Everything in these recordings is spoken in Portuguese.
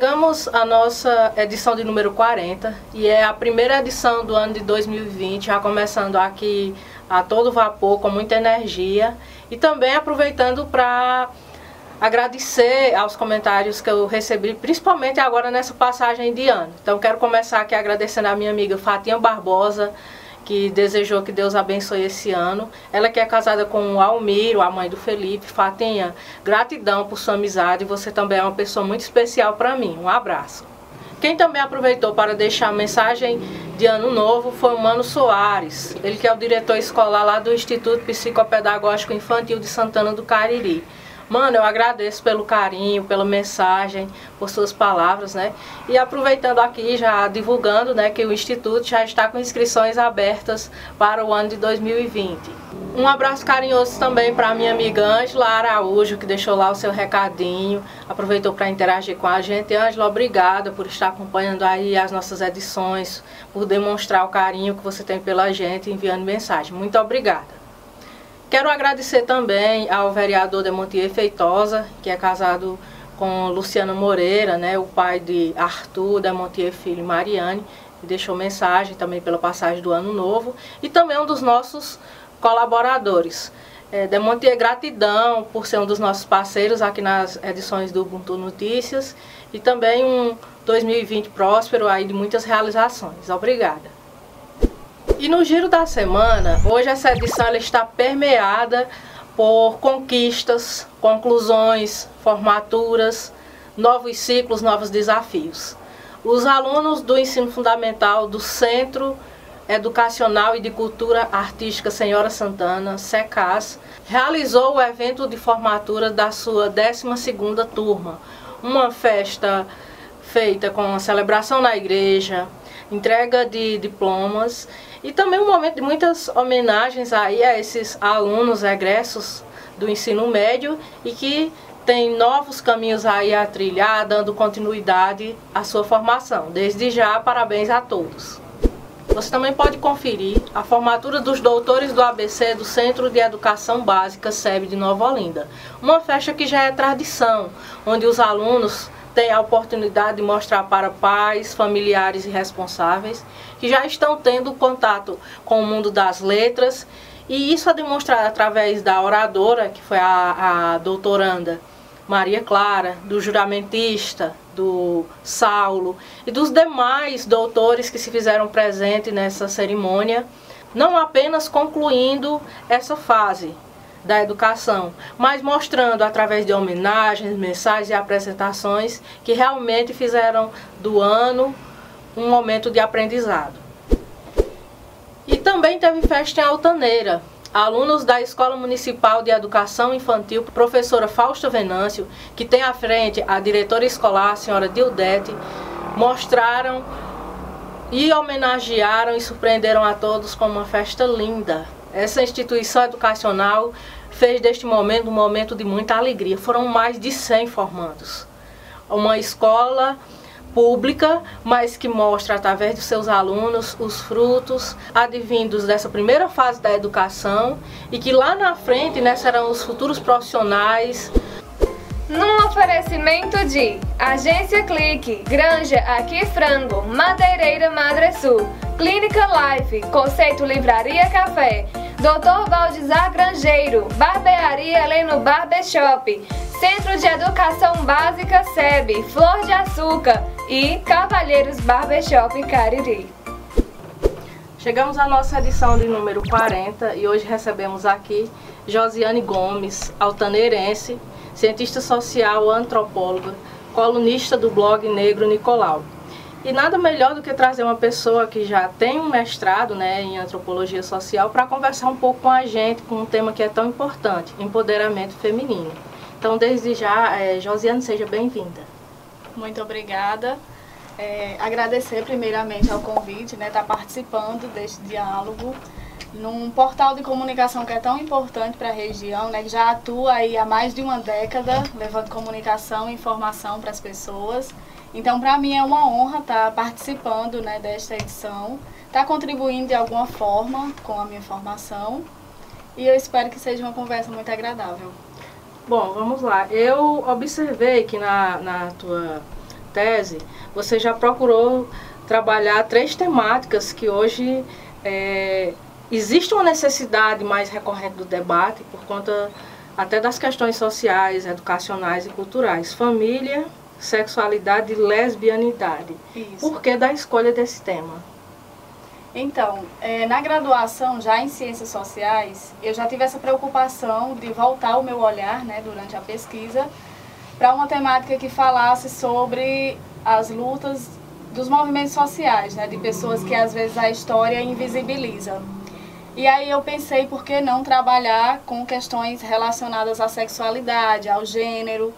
chegamos à nossa edição de número 40 e é a primeira edição do ano de 2020, já começando aqui a todo vapor, com muita energia e também aproveitando para agradecer aos comentários que eu recebi, principalmente agora nessa passagem de ano. Então quero começar aqui agradecendo a minha amiga Fatinha Barbosa, que desejou que Deus abençoe esse ano. Ela que é casada com o Almiro, a mãe do Felipe. Fatinha, gratidão por sua amizade. Você também é uma pessoa muito especial para mim. Um abraço. Quem também aproveitou para deixar a mensagem de ano novo foi o Mano Soares, ele que é o diretor escolar lá do Instituto Psicopedagógico Infantil de Santana do Cariri. Mano, eu agradeço pelo carinho, pela mensagem, por suas palavras, né? E aproveitando aqui, já divulgando, né, que o Instituto já está com inscrições abertas para o ano de 2020. Um abraço carinhoso também para minha amiga Ângela Araújo, que deixou lá o seu recadinho, aproveitou para interagir com a gente. Ângela, obrigada por estar acompanhando aí as nossas edições, por demonstrar o carinho que você tem pela gente enviando mensagem. Muito obrigada. Quero agradecer também ao vereador Demontier Feitosa, que é casado com Luciano Moreira, né, o pai de Arthur Demontier Filho e Mariane, que deixou mensagem também pela passagem do ano novo, e também um dos nossos colaboradores. É, Demontier, gratidão por ser um dos nossos parceiros aqui nas edições do Ubuntu Notícias e também um 2020 próspero aí de muitas realizações. Obrigada. E no giro da semana, hoje essa edição está permeada por conquistas, conclusões, formaturas, novos ciclos, novos desafios. Os alunos do ensino fundamental do Centro Educacional e de Cultura Artística Senhora Santana, SECAS, realizou o evento de formatura da sua 12ª turma, uma festa feita com celebração na igreja, entrega de diplomas e também um momento de muitas homenagens aí a esses alunos egressos do ensino médio e que tem novos caminhos aí a trilhar, dando continuidade à sua formação. Desde já, parabéns a todos. Você também pode conferir a formatura dos doutores do ABC do Centro de Educação Básica SEB de Nova Olinda. Uma festa que já é tradição, onde os alunos tem a oportunidade de mostrar para pais, familiares e responsáveis que já estão tendo contato com o mundo das letras. E isso é demonstrado através da oradora, que foi a, a doutoranda Maria Clara, do juramentista, do Saulo e dos demais doutores que se fizeram presente nessa cerimônia, não apenas concluindo essa fase, da educação, mas mostrando através de homenagens, mensagens e apresentações que realmente fizeram do ano um momento de aprendizado. E também teve festa em Altaneira. Alunos da Escola Municipal de Educação Infantil, professora Fausta Venâncio, que tem à frente a diretora escolar, a senhora Dildete, mostraram e homenagearam e surpreenderam a todos com uma festa linda, essa instituição educacional fez deste momento um momento de muita alegria. Foram mais de 100 formandos. Uma escola pública, mas que mostra através dos seus alunos os frutos advindos dessa primeira fase da educação e que lá na frente né, serão os futuros profissionais. Num oferecimento de Agência Clique, Granja Aqui Frango, Madeireira Madre Sul, Clínica Life, Conceito Livraria Café, Dr. Valdizar Grangeiro, Barbearia Leno Barbershop, Centro de Educação Básica SEB, Flor de Açúcar e Cavalheiros Barbershop Cariri. Chegamos à nossa edição de número 40 e hoje recebemos aqui Josiane Gomes, altaneirense, cientista social, antropóloga, colunista do blog Negro Nicolau. E nada melhor do que trazer uma pessoa que já tem um mestrado né, em antropologia social para conversar um pouco com a gente com um tema que é tão importante, empoderamento feminino. Então, desde já, é, Josiane, seja bem-vinda. Muito obrigada. É, agradecer primeiramente ao convite, né, estar tá participando deste diálogo num portal de comunicação que é tão importante para a região, né, que já atua aí há mais de uma década, levando comunicação e informação para as pessoas. Então, para mim é uma honra estar tá participando né, desta edição, estar tá contribuindo de alguma forma com a minha formação e eu espero que seja uma conversa muito agradável. Bom, vamos lá. Eu observei que na, na tua tese, você já procurou trabalhar três temáticas que hoje é, existe uma necessidade mais recorrente do debate por conta até das questões sociais, educacionais e culturais. Família, sexualidade e lesbianidade. Isso. Por que da escolha desse tema? Então, é, na graduação, já em Ciências Sociais, eu já tive essa preocupação de voltar o meu olhar, né, durante a pesquisa, para uma temática que falasse sobre as lutas dos movimentos sociais, né, de pessoas que às vezes a história invisibiliza. E aí eu pensei, por que não trabalhar com questões relacionadas à sexualidade, ao gênero,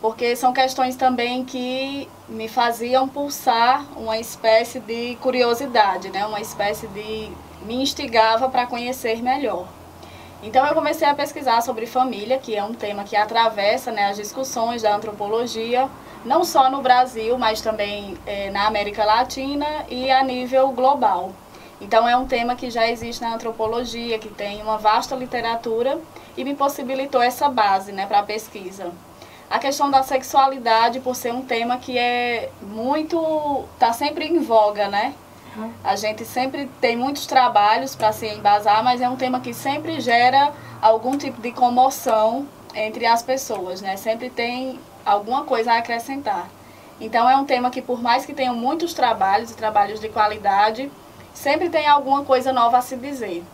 porque são questões também que me faziam pulsar uma espécie de curiosidade, né? uma espécie de. me instigava para conhecer melhor. Então eu comecei a pesquisar sobre família, que é um tema que atravessa né, as discussões da antropologia, não só no Brasil, mas também é, na América Latina e a nível global. Então é um tema que já existe na antropologia, que tem uma vasta literatura e me possibilitou essa base né, para a pesquisa. A questão da sexualidade, por ser um tema que é muito. está sempre em voga, né? A gente sempre tem muitos trabalhos para se embasar, mas é um tema que sempre gera algum tipo de comoção entre as pessoas, né? Sempre tem alguma coisa a acrescentar. Então é um tema que por mais que tenham muitos trabalhos e trabalhos de qualidade, sempre tem alguma coisa nova a se dizer.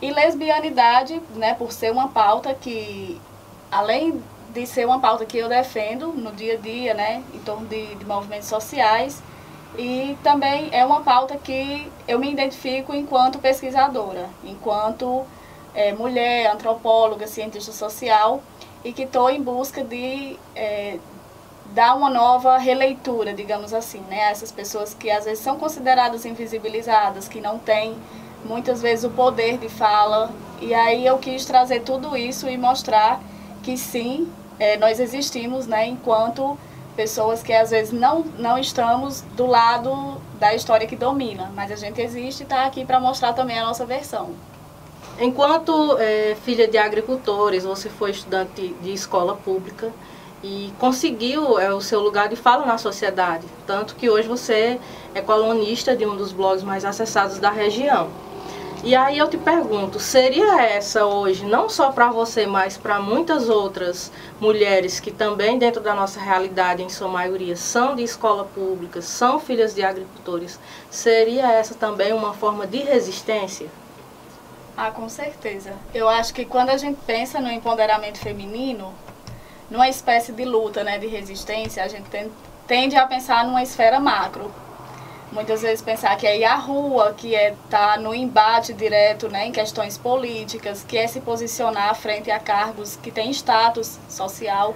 E lesbianidade, né, por ser uma pauta que além de ser uma pauta que eu defendo no dia a dia, né, em torno de, de movimentos sociais. E também é uma pauta que eu me identifico enquanto pesquisadora, enquanto é, mulher, antropóloga, cientista social, e que estou em busca de é, dar uma nova releitura, digamos assim, né, a essas pessoas que às vezes são consideradas invisibilizadas, que não têm muitas vezes o poder de fala. E aí eu quis trazer tudo isso e mostrar que sim, é, nós existimos né, enquanto pessoas que às vezes não, não estamos do lado da história que domina, mas a gente existe e está aqui para mostrar também a nossa versão. Enquanto é, filha de agricultores, você foi estudante de escola pública e conseguiu é, o seu lugar de fala na sociedade, tanto que hoje você é colunista de um dos blogs mais acessados da região. E aí eu te pergunto, seria essa hoje, não só para você, mas para muitas outras mulheres que também dentro da nossa realidade, em sua maioria, são de escola pública, são filhas de agricultores, seria essa também uma forma de resistência? Ah, com certeza. Eu acho que quando a gente pensa no empoderamento feminino, numa espécie de luta, né, de resistência, a gente tende a pensar numa esfera macro muitas vezes pensar que é ir à rua, que é estar tá no embate direto né, em questões políticas, que é se posicionar frente a cargos que têm status social.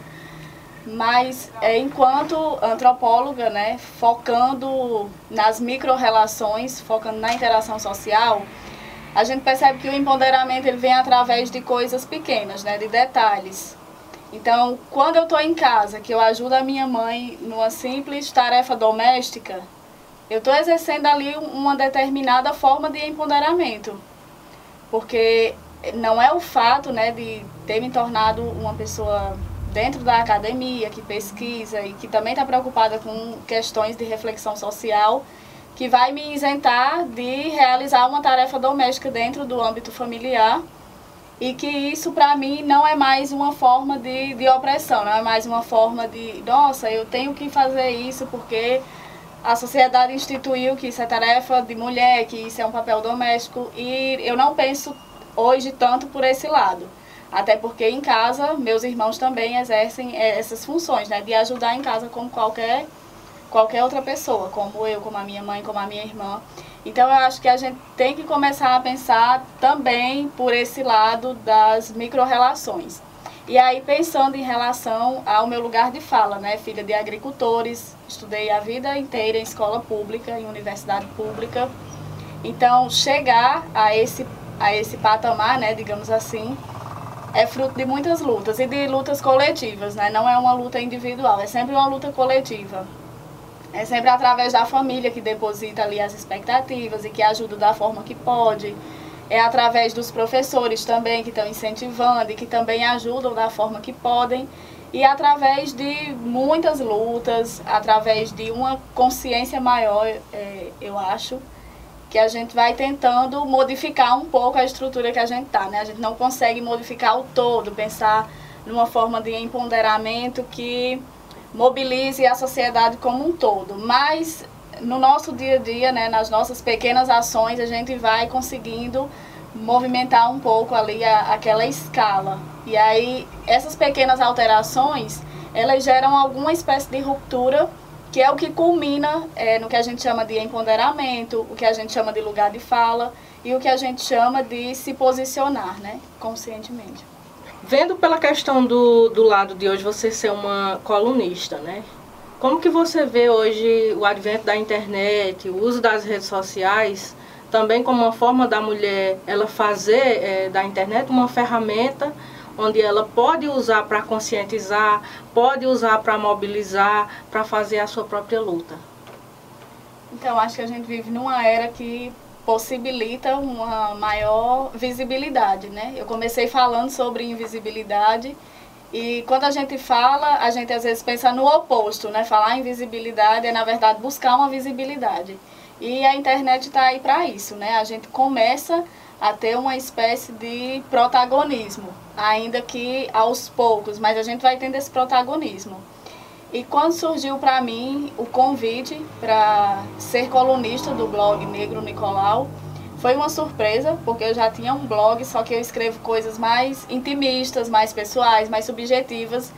Mas é, enquanto antropóloga, né, focando nas micro-relações, focando na interação social, a gente percebe que o empoderamento ele vem através de coisas pequenas, né, de detalhes. Então, quando eu estou em casa, que eu ajudo a minha mãe numa simples tarefa doméstica, eu estou exercendo ali uma determinada forma de empoderamento. Porque não é o fato né, de ter me tornado uma pessoa dentro da academia, que pesquisa e que também está preocupada com questões de reflexão social, que vai me isentar de realizar uma tarefa doméstica dentro do âmbito familiar e que isso para mim não é mais uma forma de, de opressão, não é mais uma forma de, nossa, eu tenho que fazer isso porque a sociedade instituiu que isso é tarefa de mulher, que isso é um papel doméstico e eu não penso hoje tanto por esse lado. Até porque em casa, meus irmãos também exercem eh, essas funções, né? De ajudar em casa como qualquer, qualquer outra pessoa, como eu, como a minha mãe, como a minha irmã. Então eu acho que a gente tem que começar a pensar também por esse lado das micro-relações. E aí, pensando em relação ao meu lugar de fala, né? Filha de agricultores, estudei a vida inteira em escola pública, em universidade pública. Então, chegar a esse, a esse patamar, né, digamos assim, é fruto de muitas lutas e de lutas coletivas, né? Não é uma luta individual, é sempre uma luta coletiva. É sempre através da família que deposita ali as expectativas e que ajuda da forma que pode é através dos professores também que estão incentivando e que também ajudam da forma que podem. e através de muitas lutas, através de uma consciência maior, é, eu acho, que a gente vai tentando modificar um pouco a estrutura que a gente está. Né? A gente não consegue modificar o todo, pensar numa forma de empoderamento que mobilize a sociedade como um todo. Mas no nosso dia a dia, né, nas nossas pequenas ações, a gente vai conseguindo movimentar um pouco ali a, aquela escala. E aí, essas pequenas alterações, elas geram alguma espécie de ruptura, que é o que culmina é, no que a gente chama de empoderamento, o que a gente chama de lugar de fala e o que a gente chama de se posicionar, né, conscientemente. Vendo pela questão do, do lado de hoje você ser uma colunista, né? Como que você vê hoje o advento da internet, o uso das redes sociais, também como uma forma da mulher ela fazer é, da internet uma ferramenta onde ela pode usar para conscientizar, pode usar para mobilizar, para fazer a sua própria luta? Então, acho que a gente vive numa era que possibilita uma maior visibilidade, né? Eu comecei falando sobre invisibilidade e quando a gente fala, a gente às vezes pensa no oposto, né? Falar em visibilidade é, na verdade, buscar uma visibilidade. E a internet está aí para isso, né? A gente começa a ter uma espécie de protagonismo, ainda que aos poucos, mas a gente vai tendo esse protagonismo. E quando surgiu para mim o convite para ser colunista do blog Negro Nicolau, foi uma surpresa, porque eu já tinha um blog, só que eu escrevo coisas mais intimistas, mais pessoais, mais subjetivas.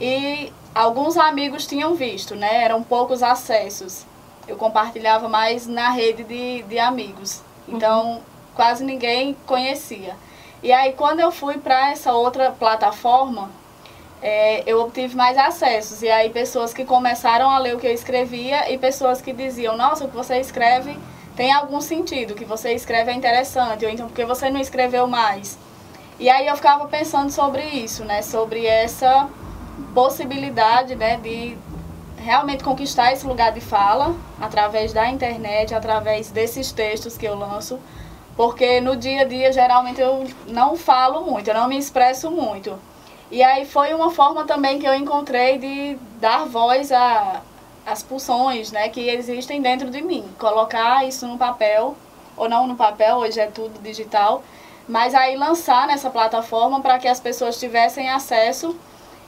E alguns amigos tinham visto, né? Eram poucos acessos. Eu compartilhava mais na rede de, de amigos. Então, uhum. quase ninguém conhecia. E aí, quando eu fui para essa outra plataforma, é, eu obtive mais acessos. E aí, pessoas que começaram a ler o que eu escrevia e pessoas que diziam: Nossa, o que você escreve tem algum sentido, o que você escreve é interessante, ou então porque você não escreveu mais. E aí eu ficava pensando sobre isso, né? Sobre essa possibilidade, né, de realmente conquistar esse lugar de fala através da internet, através desses textos que eu lanço, porque no dia a dia geralmente eu não falo muito, eu não me expresso muito. E aí foi uma forma também que eu encontrei de dar voz a, as pulsões né, que existem dentro de mim. Colocar isso no papel, ou não no papel, hoje é tudo digital, mas aí lançar nessa plataforma para que as pessoas tivessem acesso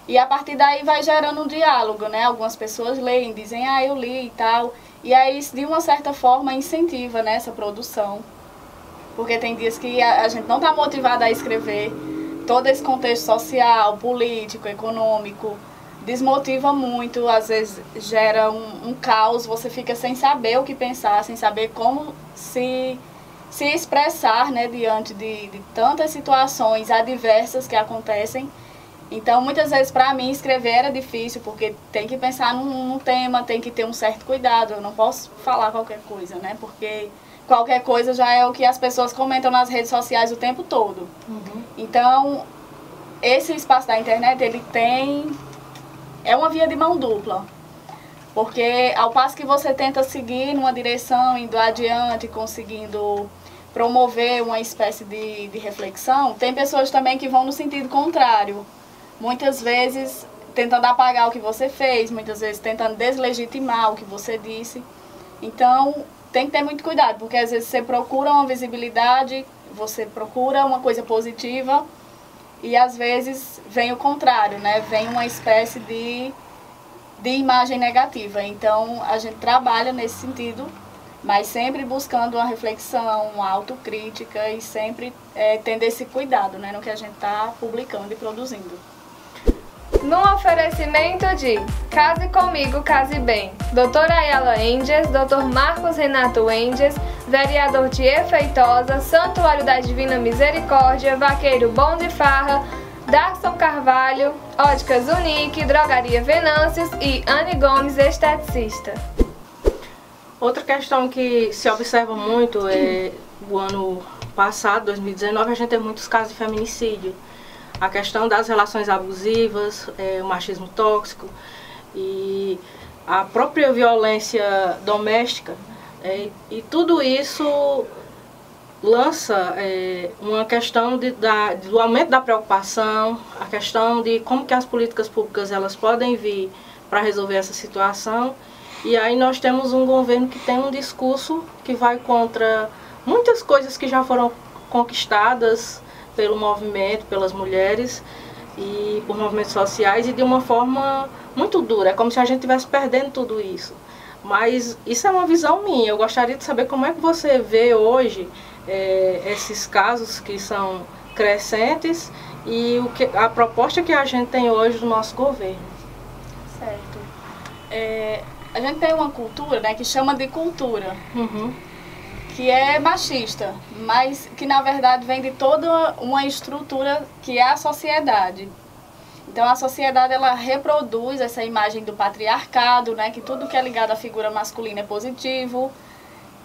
e a partir daí vai gerando um diálogo, né? Algumas pessoas leem, dizem, ah, eu li e tal. E aí, de uma certa forma, incentiva né, essa produção. Porque tem dias que a, a gente não está motivada a escrever todo esse contexto social, político, econômico, desmotiva muito, às vezes gera um, um, caos, você fica sem saber o que pensar, sem saber como se, se expressar né, diante de, de tantas situações adversas que acontecem. Então, muitas vezes, para mim, escrever era difícil, porque tem que pensar num, num, tema, tem que ter um certo cuidado. Eu não posso falar qualquer coisa, né? Porque qualquer coisa já é o que as pessoas comentam nas redes sociais o tempo todo. Uhum. Então, esse espaço da internet, ele tem é uma via de mão dupla. Porque ao passo que você tenta seguir numa direção, indo adiante, conseguindo promover uma espécie de, de reflexão, tem pessoas também que vão no sentido contrário. Muitas vezes tentando apagar o que você fez, muitas vezes tentando deslegitimar o que você disse. Então, tem que ter muito cuidado, porque às vezes você procura uma visibilidade, você procura uma coisa positiva, e às vezes vem o contrário, né? Vem uma espécie de, de imagem negativa. Então a gente trabalha nesse sentido, mas sempre buscando uma reflexão, uma autocrítica e sempre é, tendo esse cuidado né, no que a gente está publicando e produzindo. Num oferecimento de Case Comigo, Case Bem, Doutora Ayala Enges, Dr. Marcos Renato Enges, Vereador Tier Feitosa, Santuário da Divina Misericórdia, Vaqueiro Bom de Farra, Darson Carvalho, Óticas Unique, Drogaria Venâncios e Anne Gomes, esteticista. Outra questão que se observa muito é o ano passado, 2019, a gente tem muitos casos de feminicídio a questão das relações abusivas, é, o machismo tóxico e a própria violência doméstica. É, e tudo isso lança é, uma questão de, da, do aumento da preocupação, a questão de como que as políticas públicas elas podem vir para resolver essa situação. E aí nós temos um governo que tem um discurso que vai contra muitas coisas que já foram conquistadas pelo movimento, pelas mulheres e por movimentos sociais e de uma forma muito dura. É como se a gente estivesse perdendo tudo isso. Mas isso é uma visão minha. Eu gostaria de saber como é que você vê hoje é, esses casos que são crescentes e o que, a proposta que a gente tem hoje do nosso governo. Certo. É, a gente tem uma cultura né, que chama de cultura, uhum. Que é machista, mas que na verdade vem de toda uma estrutura que é a sociedade. Então a sociedade ela reproduz essa imagem do patriarcado, né, que tudo que é ligado à figura masculina é positivo,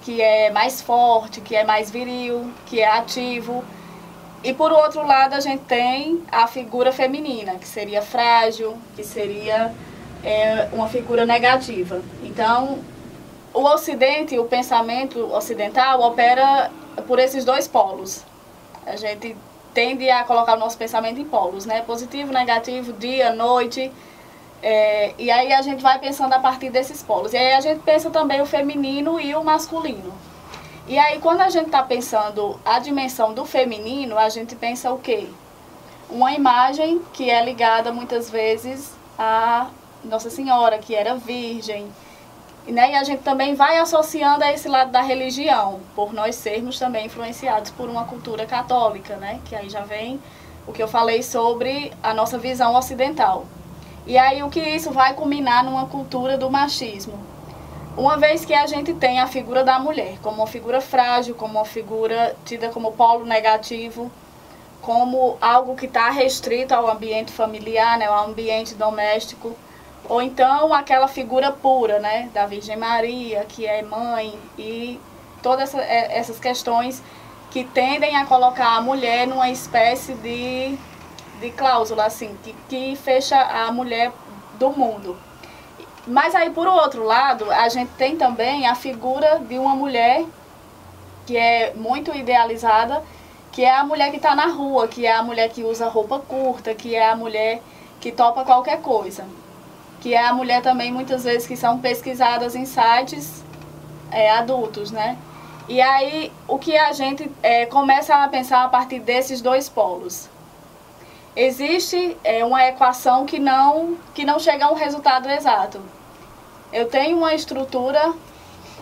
que é mais forte, que é mais viril, que é ativo. E por outro lado a gente tem a figura feminina, que seria frágil, que seria é, uma figura negativa. Então o Ocidente, o pensamento ocidental opera por esses dois polos. A gente tende a colocar o nosso pensamento em polos, né? Positivo, negativo, dia, noite. É, e aí a gente vai pensando a partir desses polos. E aí a gente pensa também o feminino e o masculino. E aí quando a gente está pensando a dimensão do feminino, a gente pensa o quê? Uma imagem que é ligada muitas vezes a Nossa Senhora, que era virgem, né? E a gente também vai associando a esse lado da religião, por nós sermos também influenciados por uma cultura católica, né? Que aí já vem o que eu falei sobre a nossa visão ocidental. E aí o que isso vai culminar numa cultura do machismo. Uma vez que a gente tem a figura da mulher como uma figura frágil, como uma figura tida como polo negativo, como algo que está restrito ao ambiente familiar, né, ao ambiente doméstico, ou então aquela figura pura, né, da Virgem Maria, que é mãe, e todas essa, é, essas questões que tendem a colocar a mulher numa espécie de, de cláusula, assim, que, que fecha a mulher do mundo. Mas aí, por outro lado, a gente tem também a figura de uma mulher que é muito idealizada, que é a mulher que está na rua, que é a mulher que usa roupa curta, que é a mulher que topa qualquer coisa que é a mulher também muitas vezes que são pesquisadas em sites é, adultos, né? E aí o que a gente é, começa a pensar a partir desses dois polos. Existe é, uma equação que não, que não chega a um resultado exato. Eu tenho uma estrutura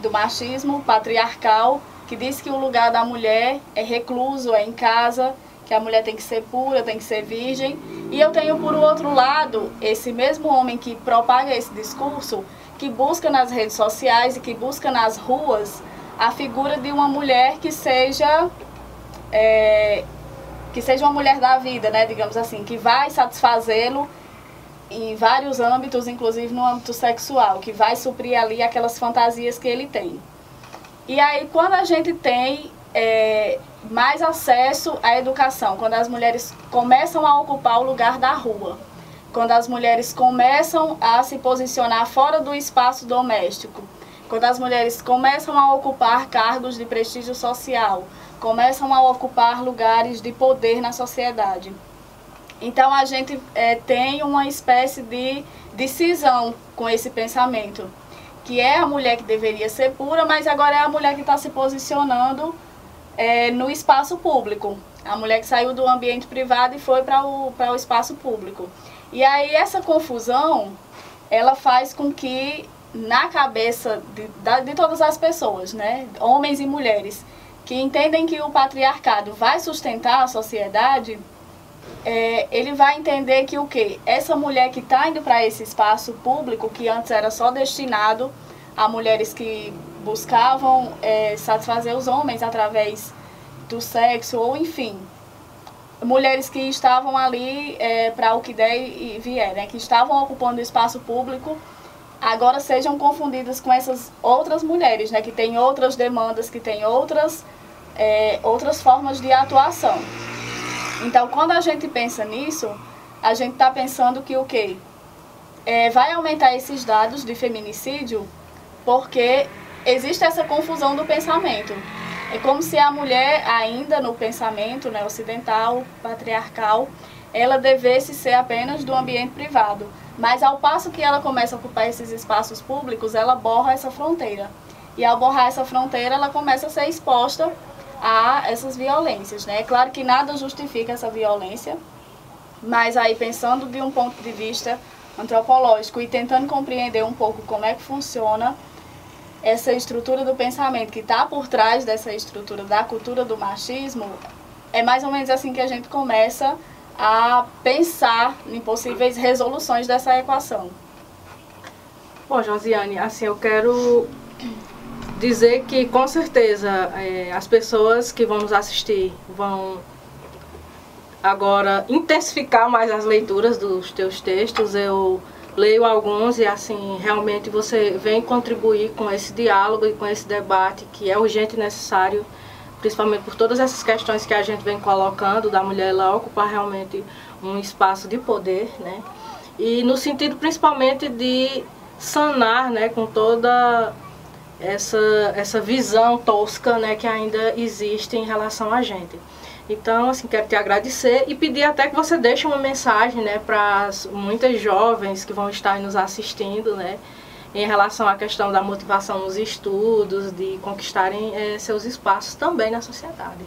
do machismo patriarcal que diz que o lugar da mulher é recluso, é em casa, que a mulher tem que ser pura, tem que ser virgem. E eu tenho, por outro lado, esse mesmo homem que propaga esse discurso, que busca nas redes sociais e que busca nas ruas a figura de uma mulher que seja. É, que seja uma mulher da vida, né, digamos assim, que vai satisfazê-lo em vários âmbitos, inclusive no âmbito sexual, que vai suprir ali aquelas fantasias que ele tem. E aí, quando a gente tem é, mais acesso à educação, quando as mulheres começam a ocupar o lugar da rua, quando as mulheres começam a se posicionar fora do espaço doméstico, quando as mulheres começam a ocupar cargos de prestígio social, começam a ocupar lugares de poder na sociedade. Então a gente é, tem uma espécie de decisão com esse pensamento, que é a mulher que deveria ser pura, mas agora é a mulher que está se posicionando é, no espaço público. A mulher que saiu do ambiente privado e foi para o, o espaço público. E aí essa confusão, ela faz com que na cabeça de, de todas as pessoas, né, homens e mulheres, que entendem que o patriarcado vai sustentar a sociedade, é, ele vai entender que o que essa mulher que está indo para esse espaço público que antes era só destinado a mulheres que buscavam é, satisfazer os homens através do sexo, ou enfim, mulheres que estavam ali é, para o que der e vier, né, que estavam ocupando o espaço público, agora sejam confundidas com essas outras mulheres, né, que têm outras demandas, que têm outras, é, outras formas de atuação. Então, quando a gente pensa nisso, a gente está pensando que o quê? É, vai aumentar esses dados de feminicídio porque existe essa confusão do pensamento. É como se a mulher, ainda no pensamento né, ocidental, patriarcal, ela devesse ser apenas do ambiente privado. Mas ao passo que ela começa a ocupar esses espaços públicos, ela borra essa fronteira. E ao borrar essa fronteira, ela começa a ser exposta a essas violências. Né? É claro que nada justifica essa violência, mas aí pensando de um ponto de vista antropológico e tentando compreender um pouco como é que funciona essa estrutura do pensamento que está por trás dessa estrutura da cultura do machismo, é mais ou menos assim que a gente começa a pensar em possíveis resoluções dessa equação. Bom, Josiane, assim, eu quero dizer que com certeza é, as pessoas que vão nos assistir vão agora intensificar mais as leituras dos teus textos. Eu leio alguns e assim realmente você vem contribuir com esse diálogo e com esse debate que é urgente e necessário principalmente por todas essas questões que a gente vem colocando, da mulher ela ocupar realmente um espaço de poder, né? E no sentido principalmente de sanar, né, com toda essa, essa visão tosca, né, que ainda existe em relação a gente. Então, assim, quero te agradecer e pedir até que você deixe uma mensagem, né, para muitas jovens que vão estar nos assistindo, né, em relação à questão da motivação nos estudos, de conquistarem é, seus espaços também na sociedade.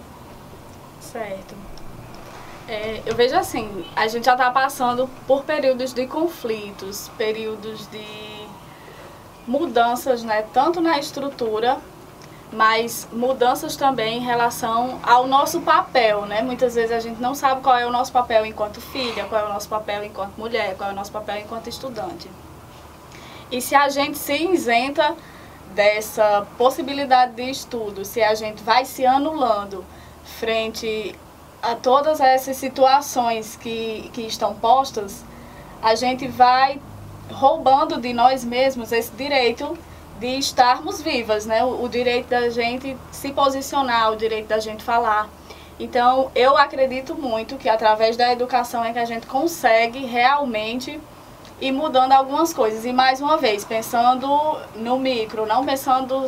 Certo. É, eu vejo assim, a gente já está passando por períodos de conflitos, períodos de mudanças, né, tanto na estrutura, mas mudanças também em relação ao nosso papel, né? Muitas vezes a gente não sabe qual é o nosso papel enquanto filha, qual é o nosso papel enquanto mulher, qual é o nosso papel enquanto estudante. E se a gente se isenta dessa possibilidade de estudo, se a gente vai se anulando frente a todas essas situações que, que estão postas, a gente vai roubando de nós mesmos esse direito de estarmos vivas, né? O, o direito da gente se posicionar, o direito da gente falar. Então, eu acredito muito que através da educação é que a gente consegue realmente e mudando algumas coisas. E mais uma vez, pensando no micro, não pensando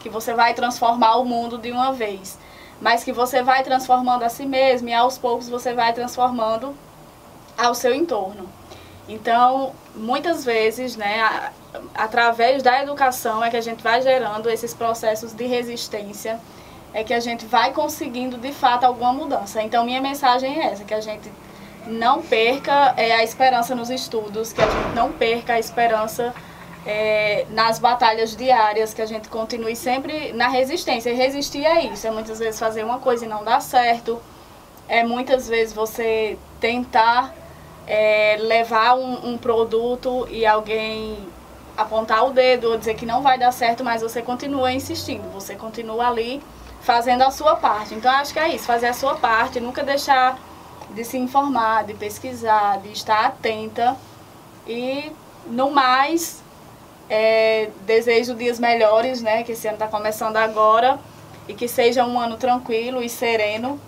que você vai transformar o mundo de uma vez, mas que você vai transformando a si mesmo e aos poucos você vai transformando ao seu entorno. Então, muitas vezes, né, através da educação é que a gente vai gerando esses processos de resistência, é que a gente vai conseguindo de fato alguma mudança. Então, minha mensagem é essa, que a gente não perca é, a esperança nos estudos, que a gente não perca a esperança é, nas batalhas diárias, que a gente continue sempre na resistência. E resistir é isso, é muitas vezes fazer uma coisa e não dar certo, é muitas vezes você tentar é, levar um, um produto e alguém apontar o dedo ou dizer que não vai dar certo, mas você continua insistindo, você continua ali fazendo a sua parte. Então acho que é isso, fazer a sua parte, nunca deixar de se informar, de pesquisar, de estar atenta e no mais é, desejo dias melhores, né? Que esse ano está começando agora e que seja um ano tranquilo e sereno,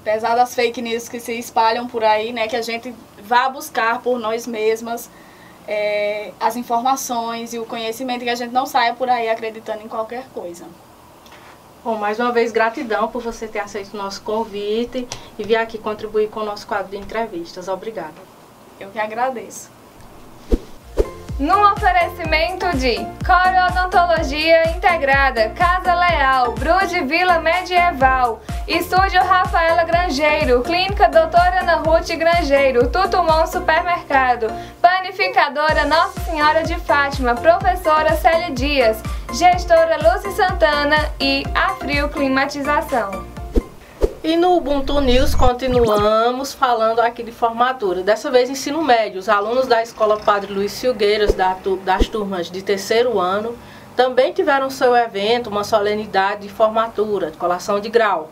apesar das fake news que se espalham por aí, né? Que a gente vá buscar por nós mesmas é, as informações e o conhecimento que a gente não saia por aí acreditando em qualquer coisa. Bom, mais uma vez, gratidão por você ter aceito o nosso convite e vir aqui contribuir com o nosso quadro de entrevistas. Obrigada. Eu que agradeço. Num oferecimento de Corodontologia Integrada, Casa Leal, Brude Vila Medieval, Estúdio Rafaela Grangeiro, Clínica Doutora Ana Ruth Grangeiro, Tutumon Supermercado, Panificadora Nossa Senhora de Fátima, Professora Célia Dias, Gestora Lúcia Santana e a Frio Climatização. E no Ubuntu News continuamos falando aqui de formatura. Dessa vez ensino médio. Os alunos da Escola Padre Luiz Silgueiras, das turmas de terceiro ano, também tiveram seu evento, uma solenidade de formatura, de colação de grau.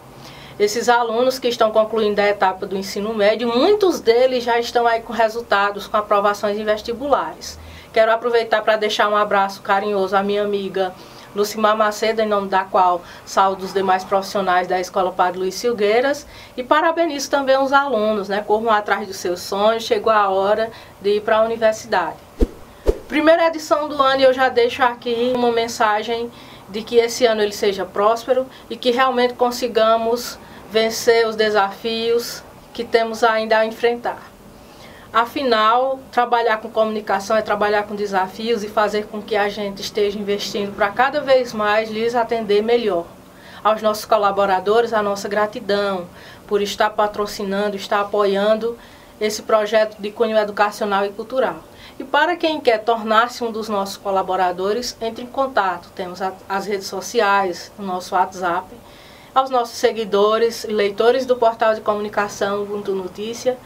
Esses alunos que estão concluindo a etapa do ensino médio, muitos deles já estão aí com resultados, com aprovações em vestibulares. Quero aproveitar para deixar um abraço carinhoso à minha amiga Lucimar Macedo, em nome da qual saúdo os demais profissionais da Escola Padre Luiz Silgueiras e parabenizo também os alunos, né? Corram atrás dos seus sonhos, chegou a hora de ir para a universidade. Primeira edição do ano eu já deixo aqui uma mensagem de que esse ano ele seja próspero e que realmente consigamos vencer os desafios que temos ainda a enfrentar. Afinal, trabalhar com comunicação é trabalhar com desafios e fazer com que a gente esteja investindo para cada vez mais lhes atender melhor. Aos nossos colaboradores, a nossa gratidão por estar patrocinando, estar apoiando esse projeto de cunho educacional e cultural. E para quem quer tornar-se um dos nossos colaboradores, entre em contato. Temos as redes sociais, o nosso WhatsApp. Aos nossos seguidores e leitores do portal de comunicação Ubuntu Notícia,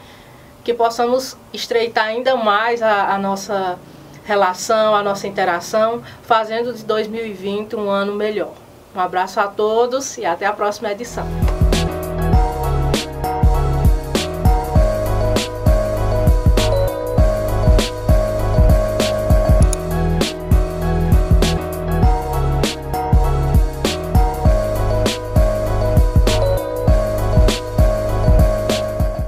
que possamos estreitar ainda mais a, a nossa relação, a nossa interação, fazendo de 2020 um ano melhor. Um abraço a todos e até a próxima edição.